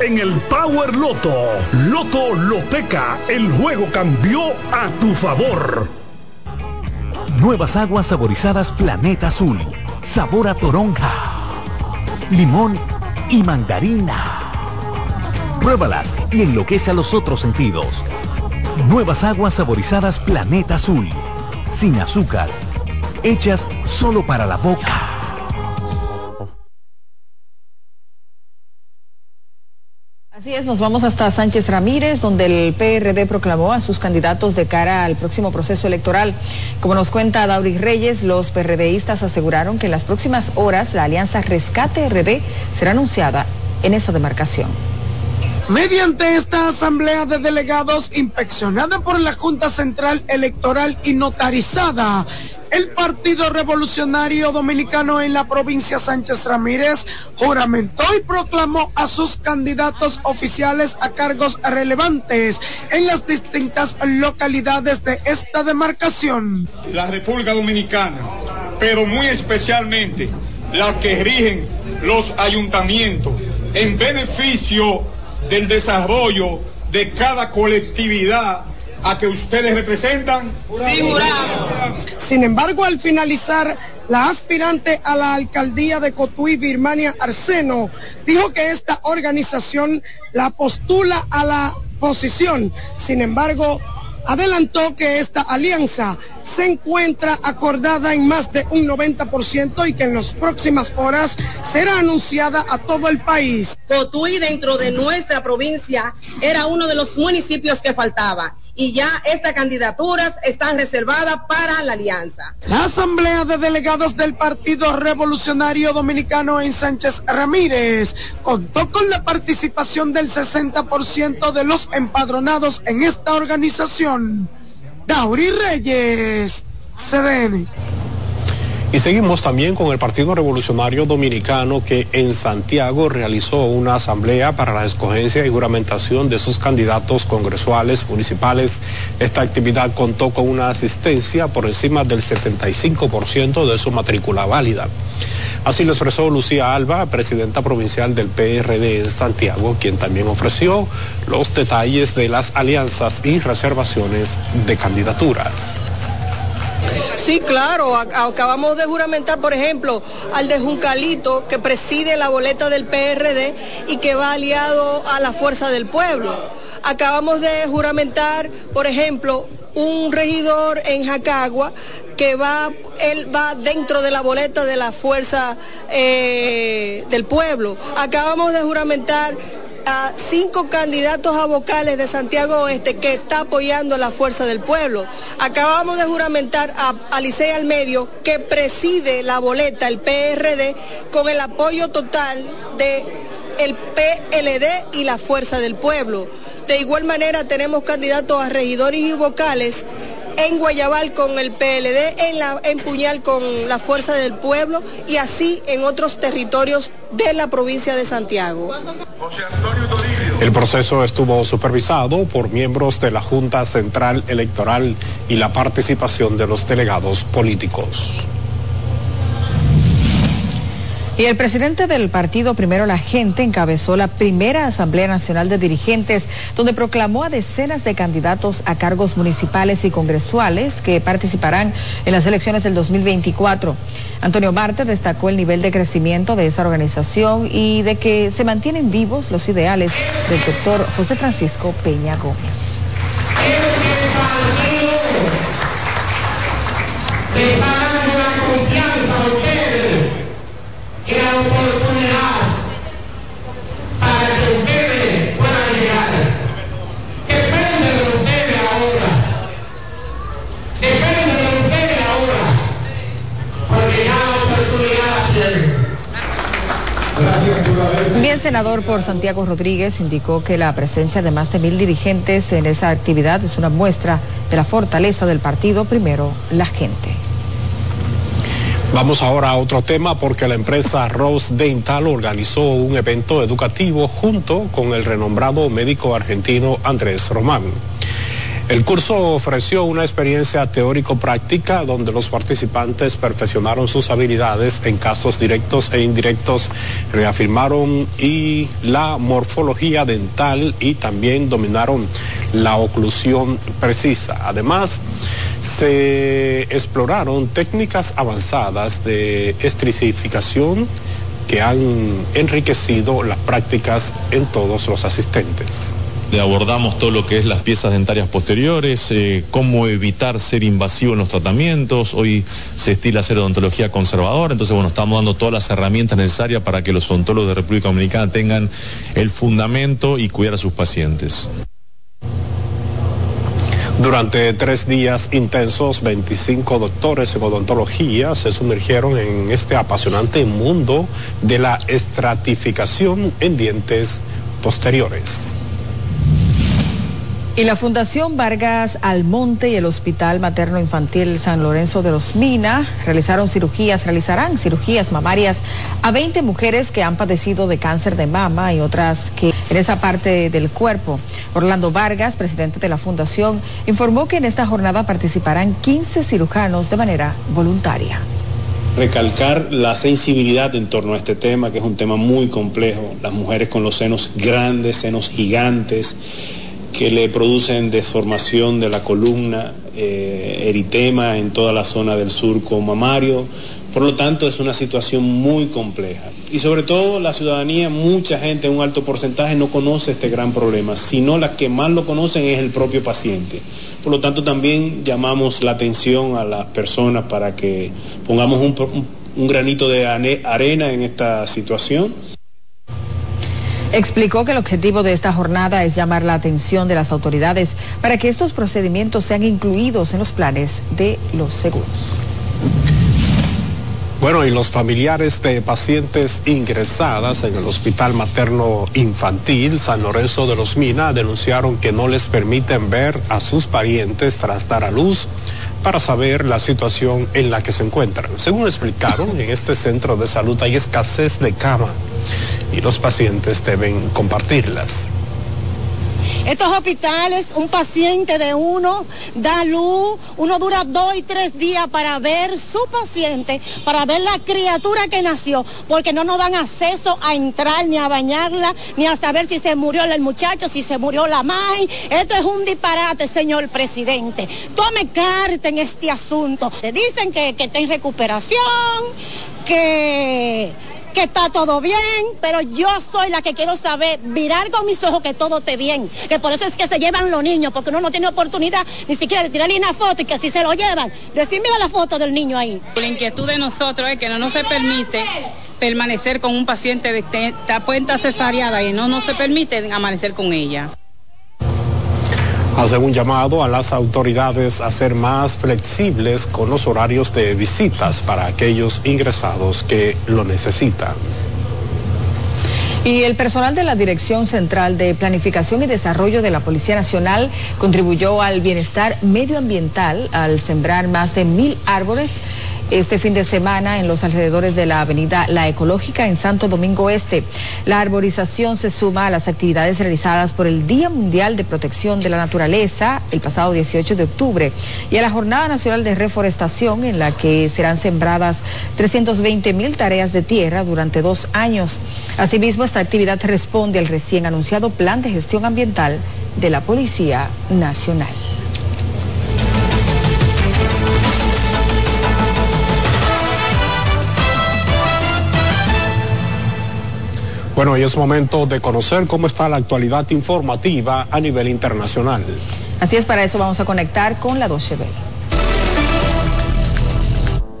en el Power Loto. Loto Loteca, el juego cambió a tu favor. Nuevas aguas saborizadas Planeta Azul. Sabor a toronja, limón y mandarina. Pruébalas y enloquece a los otros sentidos. Nuevas aguas saborizadas Planeta Azul. Sin azúcar. Hechas solo para la boca. Así es, nos vamos hasta Sánchez Ramírez, donde el PRD proclamó a sus candidatos de cara al próximo proceso electoral. Como nos cuenta Dauri Reyes, los PRDistas aseguraron que en las próximas horas la alianza Rescate RD será anunciada en esa demarcación. Mediante esta asamblea de delegados inspeccionada por la Junta Central Electoral y notarizada, el Partido Revolucionario Dominicano en la provincia Sánchez Ramírez juramentó y proclamó a sus candidatos oficiales a cargos relevantes en las distintas localidades de esta demarcación. La República Dominicana, pero muy especialmente las que rigen los ayuntamientos en beneficio del desarrollo de cada colectividad a que ustedes representan? Sin embargo, al finalizar, la aspirante a la alcaldía de Cotuí, Birmania Arseno, dijo que esta organización la postula a la posición. Sin embargo, adelantó que esta alianza se encuentra acordada en más de un 90% y que en las próximas horas será anunciada a todo el país. Cotuí dentro de nuestra provincia era uno de los municipios que faltaba y ya estas candidaturas están reservadas para la alianza. La Asamblea de Delegados del Partido Revolucionario Dominicano en Sánchez Ramírez contó con la participación del 60% de los empadronados en esta organización. Dauri Reyes, CDN. Y seguimos también con el Partido Revolucionario Dominicano que en Santiago realizó una asamblea para la escogencia y juramentación de sus candidatos congresuales municipales. Esta actividad contó con una asistencia por encima del 75% de su matrícula válida. Así lo expresó Lucía Alba, presidenta provincial del PRD en Santiago, quien también ofreció los detalles de las alianzas y reservaciones de candidaturas. Sí, claro, acabamos de juramentar, por ejemplo, al de Juncalito, que preside la boleta del PRD y que va aliado a la Fuerza del Pueblo. Acabamos de juramentar, por ejemplo, un regidor en Jacagua que va, él va dentro de la boleta de la fuerza eh, del pueblo. Acabamos de juramentar a cinco candidatos a vocales de Santiago Oeste que está apoyando la fuerza del pueblo. Acabamos de juramentar a Alicey al medio que preside la boleta, el PRD, con el apoyo total de el PLD y la fuerza del pueblo. De igual manera tenemos candidatos a regidores y vocales en Guayabal con el PLD, en, Puñal con la Fuerza del Pueblo y así en otros territorios de la provincia de Santiago. El proceso estuvo supervisado por miembros de la Junta Central Electoral y la participación de los delegados políticos. Y el presidente del partido Primero la Gente encabezó la primera Asamblea Nacional de Dirigentes, donde proclamó a decenas de candidatos a cargos municipales y congresuales que participarán en las elecciones del 2024. Antonio Marte destacó el nivel de crecimiento de esa organización y de que se mantienen vivos los ideales del doctor José Francisco Peña Gómez. Que la oportunidad para que ustedes puedan llegar. Depende de ustedes ahora. Depende de ustedes ahora. Porque ya la oportunidad tienen. Bien, senador por Santiago Rodríguez indicó que la presencia de más de mil dirigentes en esa actividad es una muestra de la fortaleza del partido, primero la gente. Vamos ahora a otro tema porque la empresa Rose Dental organizó un evento educativo junto con el renombrado médico argentino Andrés Román. El curso ofreció una experiencia teórico-práctica donde los participantes perfeccionaron sus habilidades en casos directos e indirectos, reafirmaron y la morfología dental y también dominaron la oclusión precisa. Además, se exploraron técnicas avanzadas de estricificación que han enriquecido las prácticas en todos los asistentes abordamos todo lo que es las piezas dentarias posteriores, eh, cómo evitar ser invasivo en los tratamientos. Hoy se estila hacer odontología conservadora, entonces bueno, estamos dando todas las herramientas necesarias para que los odontólogos de República Dominicana tengan el fundamento y cuidar a sus pacientes. Durante tres días intensos, 25 doctores en odontología se sumergieron en este apasionante mundo de la estratificación en dientes posteriores. Y la Fundación Vargas Almonte y el Hospital Materno Infantil San Lorenzo de los Mina realizaron cirugías, realizarán cirugías mamarias a 20 mujeres que han padecido de cáncer de mama y otras que en esa parte del cuerpo. Orlando Vargas, presidente de la Fundación, informó que en esta jornada participarán 15 cirujanos de manera voluntaria recalcar la sensibilidad en torno a este tema, que es un tema muy complejo. Las mujeres con los senos grandes, senos gigantes, que le producen deformación de la columna, eh, eritema en toda la zona del surco mamario. Por lo tanto, es una situación muy compleja. Y sobre todo la ciudadanía, mucha gente, un alto porcentaje, no conoce este gran problema, sino las que más lo conocen es el propio paciente. Por lo tanto, también llamamos la atención a las personas para que pongamos un granito de arena en esta situación Explicó que el objetivo de esta jornada es llamar la atención de las autoridades para que estos procedimientos sean incluidos en los planes de los seguros. Bueno, y los familiares de pacientes ingresadas en el Hospital Materno Infantil San Lorenzo de los Mina denunciaron que no les permiten ver a sus parientes tras dar a luz para saber la situación en la que se encuentran. Según explicaron, en este centro de salud hay escasez de cama y los pacientes deben compartirlas. Estos hospitales, un paciente de uno da luz, uno dura dos y tres días para ver su paciente, para ver la criatura que nació, porque no nos dan acceso a entrar ni a bañarla, ni a saber si se murió el muchacho, si se murió la madre. Esto es un disparate, señor presidente. Tome carta en este asunto. Te dicen que, que está en recuperación, que que está todo bien, pero yo soy la que quiero saber, mirar con mis ojos que todo esté bien. Que por eso es que se llevan los niños, porque uno no tiene oportunidad ni siquiera de tirarle una foto y que así se lo llevan. Decir, la foto del niño ahí. La inquietud de nosotros es que no nos se permite permanecer con un paciente de esta cuenta cesareada y no nos se permite amanecer con ella hace un llamado a las autoridades a ser más flexibles con los horarios de visitas para aquellos ingresados que lo necesitan. Y el personal de la Dirección Central de Planificación y Desarrollo de la Policía Nacional contribuyó al bienestar medioambiental al sembrar más de mil árboles este fin de semana en los alrededores de la avenida La Ecológica en Santo Domingo Este. La arborización se suma a las actividades realizadas por el Día Mundial de Protección de la Naturaleza el pasado 18 de octubre y a la Jornada Nacional de Reforestación en la que serán sembradas 320 mil tareas de tierra durante dos años. Asimismo, esta actividad responde al recién anunciado Plan de Gestión Ambiental de la Policía Nacional. Bueno, y es momento de conocer cómo está la actualidad informativa a nivel internacional. Así es, para eso vamos a conectar con la 12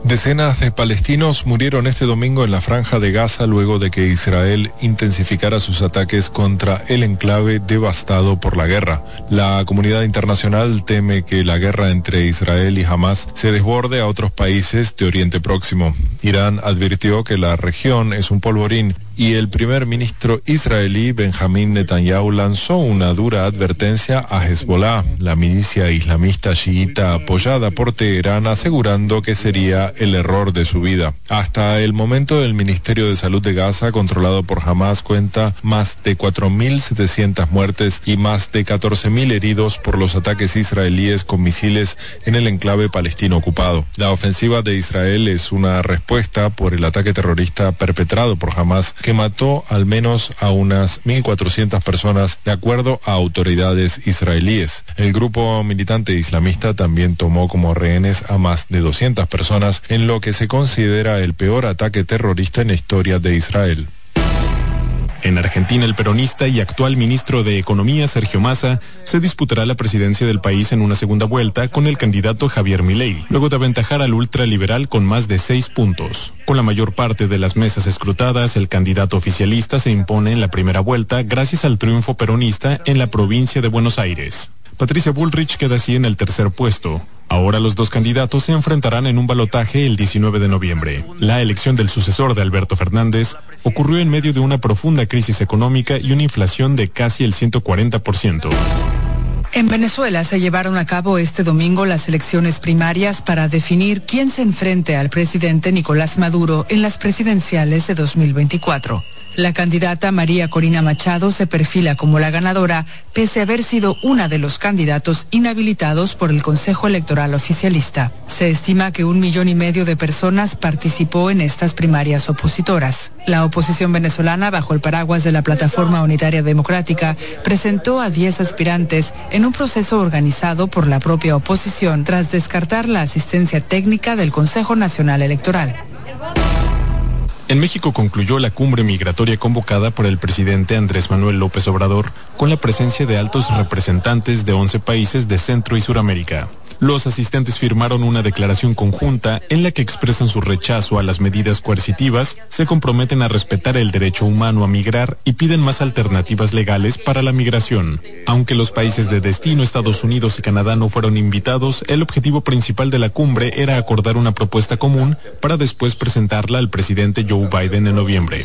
Decenas de palestinos murieron este domingo en la franja de Gaza luego de que Israel intensificara sus ataques contra el enclave devastado por la guerra. La comunidad internacional teme que la guerra entre Israel y Hamas se desborde a otros países de Oriente Próximo. Irán advirtió que la región es un polvorín y el primer ministro israelí Benjamín Netanyahu lanzó una dura advertencia a Hezbollah, la milicia islamista chiita apoyada por Teherán, asegurando que sería el error de su vida. Hasta el momento el Ministerio de Salud de Gaza, controlado por Hamas, cuenta más de 4.700 muertes y más de 14.000 heridos por los ataques israelíes con misiles en el enclave palestino ocupado. La ofensiva de Israel es una respuesta por el ataque terrorista perpetrado por Hamas que mató al menos a unas 1.400 personas de acuerdo a autoridades israelíes. El grupo militante islamista también tomó como rehenes a más de 200 personas en lo que se considera el peor ataque terrorista en la historia de Israel. En Argentina, el peronista y actual ministro de Economía, Sergio Massa, se disputará la presidencia del país en una segunda vuelta con el candidato Javier Milei, luego de aventajar al ultraliberal con más de seis puntos. Con la mayor parte de las mesas escrutadas, el candidato oficialista se impone en la primera vuelta gracias al triunfo peronista en la provincia de Buenos Aires. Patricia Bullrich queda así en el tercer puesto. Ahora los dos candidatos se enfrentarán en un balotaje el 19 de noviembre. La elección del sucesor de Alberto Fernández ocurrió en medio de una profunda crisis económica y una inflación de casi el 140%. En Venezuela se llevaron a cabo este domingo las elecciones primarias para definir quién se enfrente al presidente Nicolás Maduro en las presidenciales de 2024. La candidata María Corina Machado se perfila como la ganadora, pese a haber sido una de los candidatos inhabilitados por el Consejo Electoral Oficialista. Se estima que un millón y medio de personas participó en estas primarias opositoras. La oposición venezolana, bajo el paraguas de la Plataforma Unitaria Democrática, presentó a 10 aspirantes en un proceso organizado por la propia oposición tras descartar la asistencia técnica del Consejo Nacional Electoral. En México concluyó la cumbre migratoria convocada por el presidente Andrés Manuel López Obrador con la presencia de altos representantes de 11 países de Centro y Suramérica. Los asistentes firmaron una declaración conjunta en la que expresan su rechazo a las medidas coercitivas, se comprometen a respetar el derecho humano a migrar y piden más alternativas legales para la migración. Aunque los países de destino, Estados Unidos y Canadá no fueron invitados, el objetivo principal de la cumbre era acordar una propuesta común para después presentarla al presidente Joe Biden en noviembre.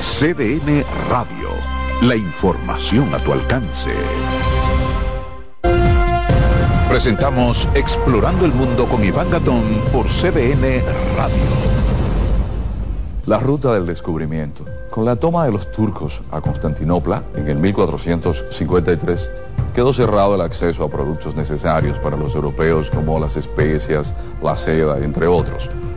CDN Radio. La información a tu alcance. Presentamos Explorando el Mundo con Iván Gatón por CDN Radio. La ruta del descubrimiento. Con la toma de los turcos a Constantinopla en el 1453, quedó cerrado el acceso a productos necesarios para los europeos como las especias, la seda, entre otros.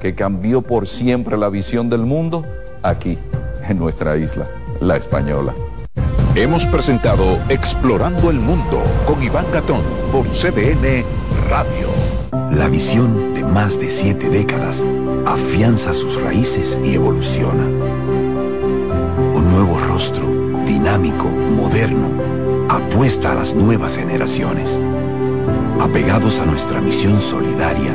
que cambió por siempre la visión del mundo? aquí, en nuestra isla, la española. Hemos presentado Explorando el Mundo con Iván Gatón por CDN Radio. La visión de más de siete décadas afianza sus raíces y evoluciona. Un nuevo rostro, dinámico, moderno, apuesta a las nuevas generaciones. Apegados a nuestra misión solidaria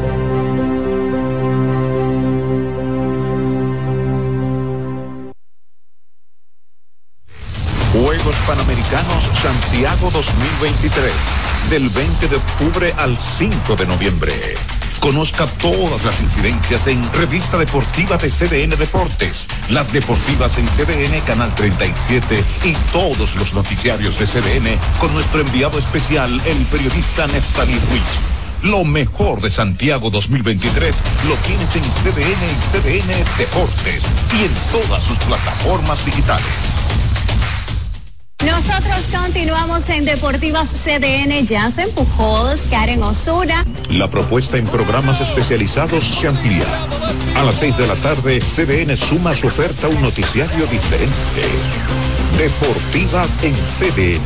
Santiago 2023, del 20 de octubre al 5 de noviembre. Conozca todas las incidencias en Revista Deportiva de CDN Deportes, las deportivas en CDN Canal 37 y todos los noticiarios de CDN con nuestro enviado especial, el periodista Neftali Ruiz. Lo mejor de Santiago 2023 lo tienes en CDN y CDN Deportes y en todas sus plataformas digitales. Nosotros continuamos en Deportivas CDN, Jansen Pujols, Karen Osuna. La propuesta en programas especializados se amplía. A las 6 de la tarde, CDN suma su oferta un noticiario diferente. Deportivas en CDN.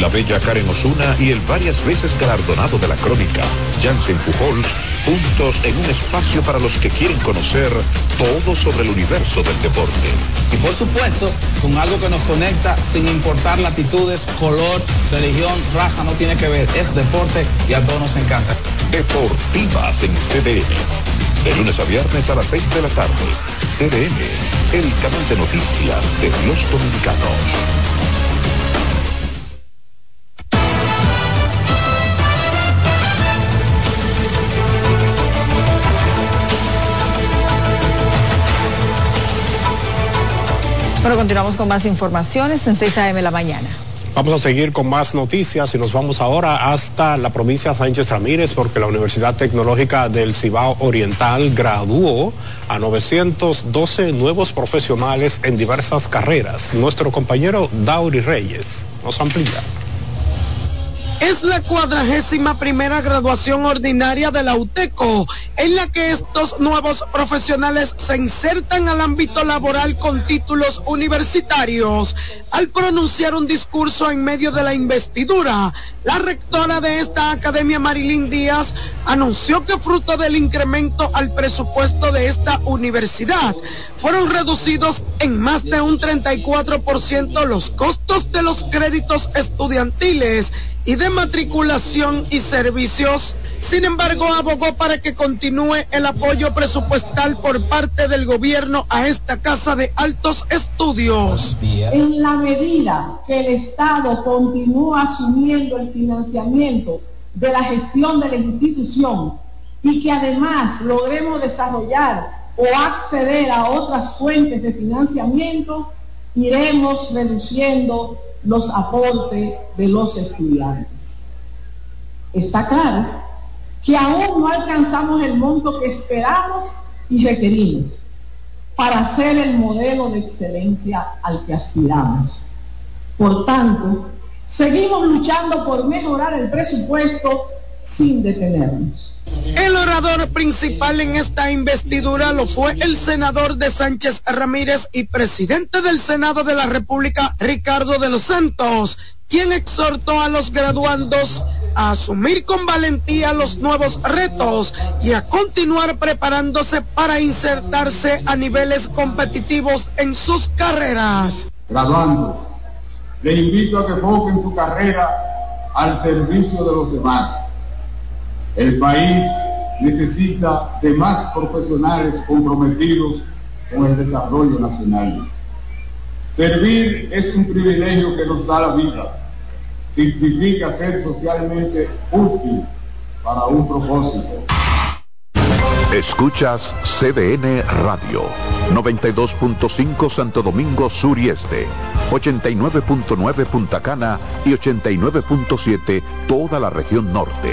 La bella Karen Osuna y el varias veces galardonado de la crónica, Jansen Pujols, juntos en un espacio para los que quieren conocer todo sobre el universo del deporte. Y por supuesto, con algo que nos conecta sin importar latitudes, color, religión, raza, no tiene que ver. Es deporte y a todos nos encanta. Deportivas en CDN. De lunes a viernes a las 6 de la tarde. CDN, el canal de noticias de los dominicanos. Bueno, continuamos con más informaciones en 6 a.m. la mañana. Vamos a seguir con más noticias y nos vamos ahora hasta la provincia Sánchez Ramírez porque la Universidad Tecnológica del Cibao Oriental graduó a 912 nuevos profesionales en diversas carreras. Nuestro compañero Dauri Reyes nos amplía. Es la cuadragésima primera graduación ordinaria de la UTECO, en la que estos nuevos profesionales se insertan al ámbito laboral con títulos universitarios. Al pronunciar un discurso en medio de la investidura, la rectora de esta academia, Marilyn Díaz, anunció que fruto del incremento al presupuesto de esta universidad, fueron reducidos en más de un 34% los costos de los créditos estudiantiles y de matriculación y servicios. Sin embargo, abogó para que continúe el apoyo presupuestal por parte del gobierno a esta casa de altos estudios. En la medida que el Estado continúa asumiendo el financiamiento de la gestión de la institución y que además logremos desarrollar o acceder a otras fuentes de financiamiento, iremos reduciendo los aportes de los estudiantes. Está claro que aún no alcanzamos el monto que esperamos y requerimos para ser el modelo de excelencia al que aspiramos. Por tanto, seguimos luchando por mejorar el presupuesto sin detenernos. El orador principal en esta investidura lo fue el senador de Sánchez Ramírez y presidente del Senado de la República, Ricardo de los Santos, quien exhortó a los graduandos a asumir con valentía los nuevos retos y a continuar preparándose para insertarse a niveles competitivos en sus carreras. Graduandos, le invito a que enfoquen su carrera al servicio de los demás el país necesita de más profesionales comprometidos con el desarrollo nacional. Servir es un privilegio que nos da la vida. Significa ser socialmente útil para un propósito. Escuchas CDN Radio, 92.5 Santo Domingo Sur y Este, 89.9 Punta Cana y 89.7 toda la región norte.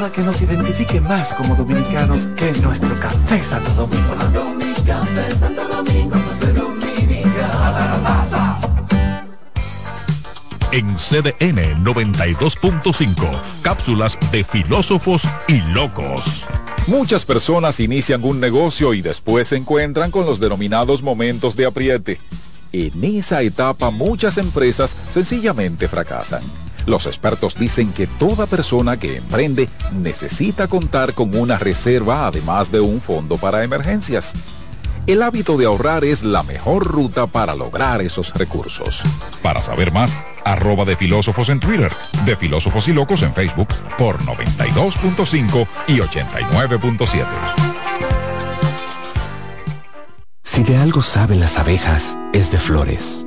nada que nos identifique más como dominicanos que nuestro café Santo Domingo. En CDN 92.5, cápsulas de filósofos y locos. Muchas personas inician un negocio y después se encuentran con los denominados momentos de apriete. En esa etapa muchas empresas sencillamente fracasan. Los expertos dicen que toda persona que emprende necesita contar con una reserva además de un fondo para emergencias. El hábito de ahorrar es la mejor ruta para lograr esos recursos. Para saber más, arroba de filósofos en Twitter, de filósofos y locos en Facebook por 92.5 y 89.7. Si de algo saben las abejas, es de flores.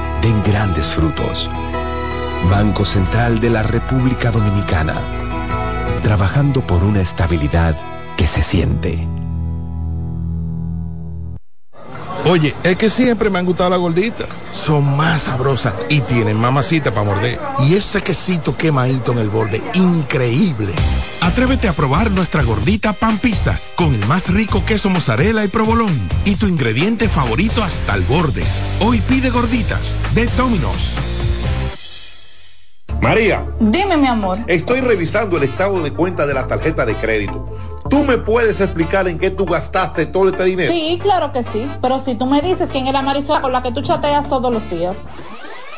den grandes frutos. Banco Central de la República Dominicana, trabajando por una estabilidad que se siente. Oye, es que siempre me han gustado las gorditas. Son más sabrosas y tienen mamacita para morder. Y ese quesito quemadito en el borde, increíble. Atrévete a probar nuestra gordita pan pizza con el más rico queso mozzarella y provolón y tu ingrediente favorito hasta el borde. Hoy pide gorditas de Domino's. María. Dime, mi amor. Estoy revisando el estado de cuenta de la tarjeta de crédito. ¿Tú me puedes explicar en qué tú gastaste todo este dinero? Sí, claro que sí. Pero si tú me dices quién es la Marisol con la que tú chateas todos los días.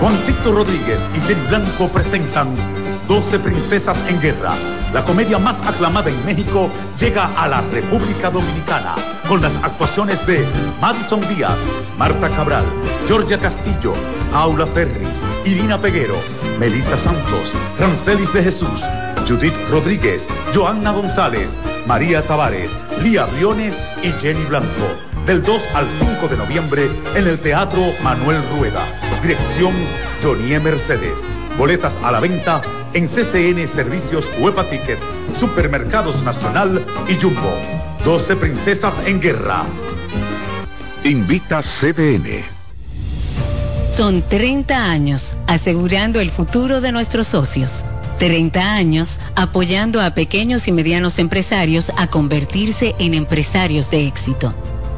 Juancito Rodríguez y Jenny Blanco presentan 12 Princesas en Guerra. La comedia más aclamada en México llega a la República Dominicana con las actuaciones de Madison Díaz, Marta Cabral, Georgia Castillo, Paula Ferri, Irina Peguero, Melissa Santos, Rancelis de Jesús, Judith Rodríguez, Joanna González, María Tavares, Lía Briones y Jenny Blanco. Del 2 al 5 de noviembre en el Teatro Manuel Rueda. Dirección Jonie Mercedes. Boletas a la venta en CCN Servicios Huepa Ticket, Supermercados Nacional y Jumbo. 12 Princesas en Guerra. Invita CDN. Son 30 años asegurando el futuro de nuestros socios. 30 años apoyando a pequeños y medianos empresarios a convertirse en empresarios de éxito.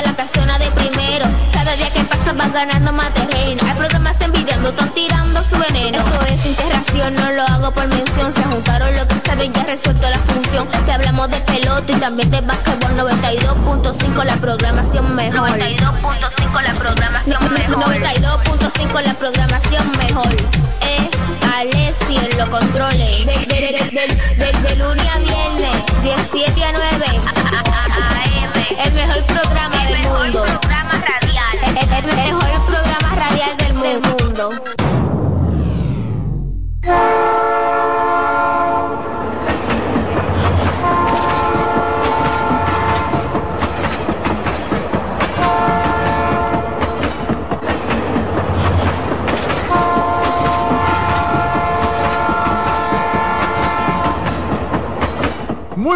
La casona de primero. Cada día que pasa vas ganando más terreno. Hay programas envidiando, están tirando su veneno. Eso es interacción, no lo hago por mención. Se juntaron lo que saben, ya resuelto la función. Te hablamos de pelota y también de básquetbol 92.5 la programación mejor. 92.5 la programación mejor. 92.5 la programación mejor. Eh, Alessi en los controles. De, de, de, lunes a viernes, 17 a 9. El mejor programa del mundo. El, el- el mejor programa radial del mundo.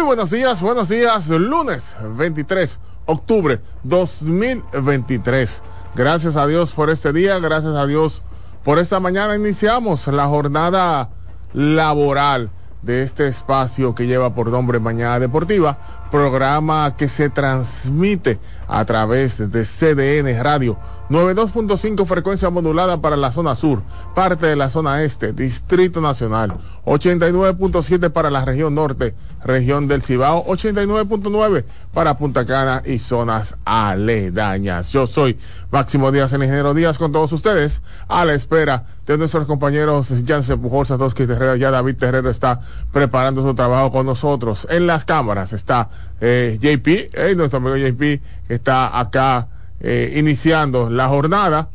Buenos días, buenos días. Lunes 23 octubre 2023. Gracias a Dios por este día, gracias a Dios por esta mañana. Iniciamos la jornada laboral de este espacio que lleva por nombre Mañana Deportiva, programa que se transmite a través de CDN Radio 92.5 frecuencia modulada para la zona sur, parte de la zona este, Distrito Nacional, 89.7 para la región norte, región del Cibao, 89.9 para Punta Cana y zonas aledañas. Yo soy Máximo Díaz, el ingeniero Díaz, con todos ustedes, a la espera de nuestros compañeros Jansen Pujol, Satoshi Terrero, ya David Terrero está preparando su trabajo con nosotros. En las cámaras está eh, JP, eh, nuestro amigo JP, está acá eh, iniciando la jornada.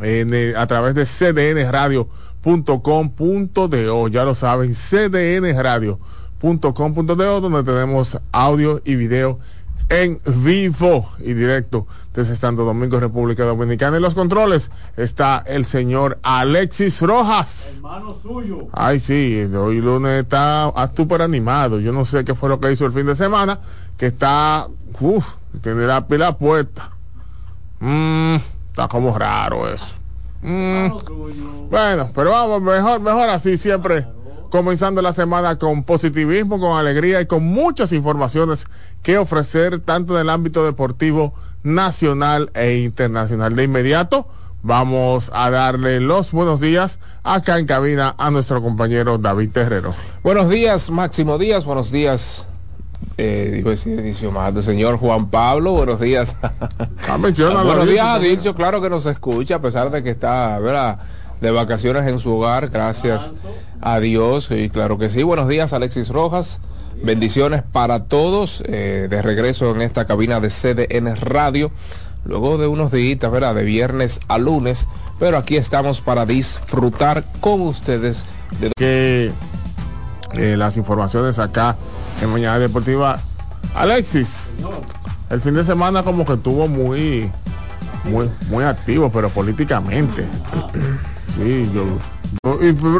en, a través de cdnradio.com.do. Ya lo saben, cdnradio.com.do, donde tenemos audio y video en vivo y directo desde Santo Domingo, República Dominicana. En los controles está el señor Alexis Rojas. Hermano suyo. Ay, sí, hoy lunes está súper animado. Yo no sé qué fue lo que hizo el fin de semana, que está, uff, tiene la pila puesta. Mm, está como raro eso. Mm. Bueno, pero vamos, mejor, mejor así siempre. Comenzando la semana con positivismo, con alegría y con muchas informaciones que ofrecer, tanto en el ámbito deportivo nacional e internacional. De inmediato, vamos a darle los buenos días acá en cabina a nuestro compañero David Terrero. Buenos días, Máximo Díaz, buenos días. Eh, del señor Juan Pablo, buenos días. buenos días a Dilcio, claro que nos escucha, a pesar de que está, ¿verdad? De vacaciones en su hogar, gracias a Dios, y claro que sí. Buenos días, Alexis Rojas. Bendiciones para todos, eh, de regreso en esta cabina de CDN Radio, luego de unos días, ¿verdad? De viernes a lunes, pero aquí estamos para disfrutar con ustedes de que eh, las informaciones acá en Mañana Deportiva. Alexis, el fin de semana como que estuvo muy, muy, muy activo, pero políticamente. Sí, yo, y- pero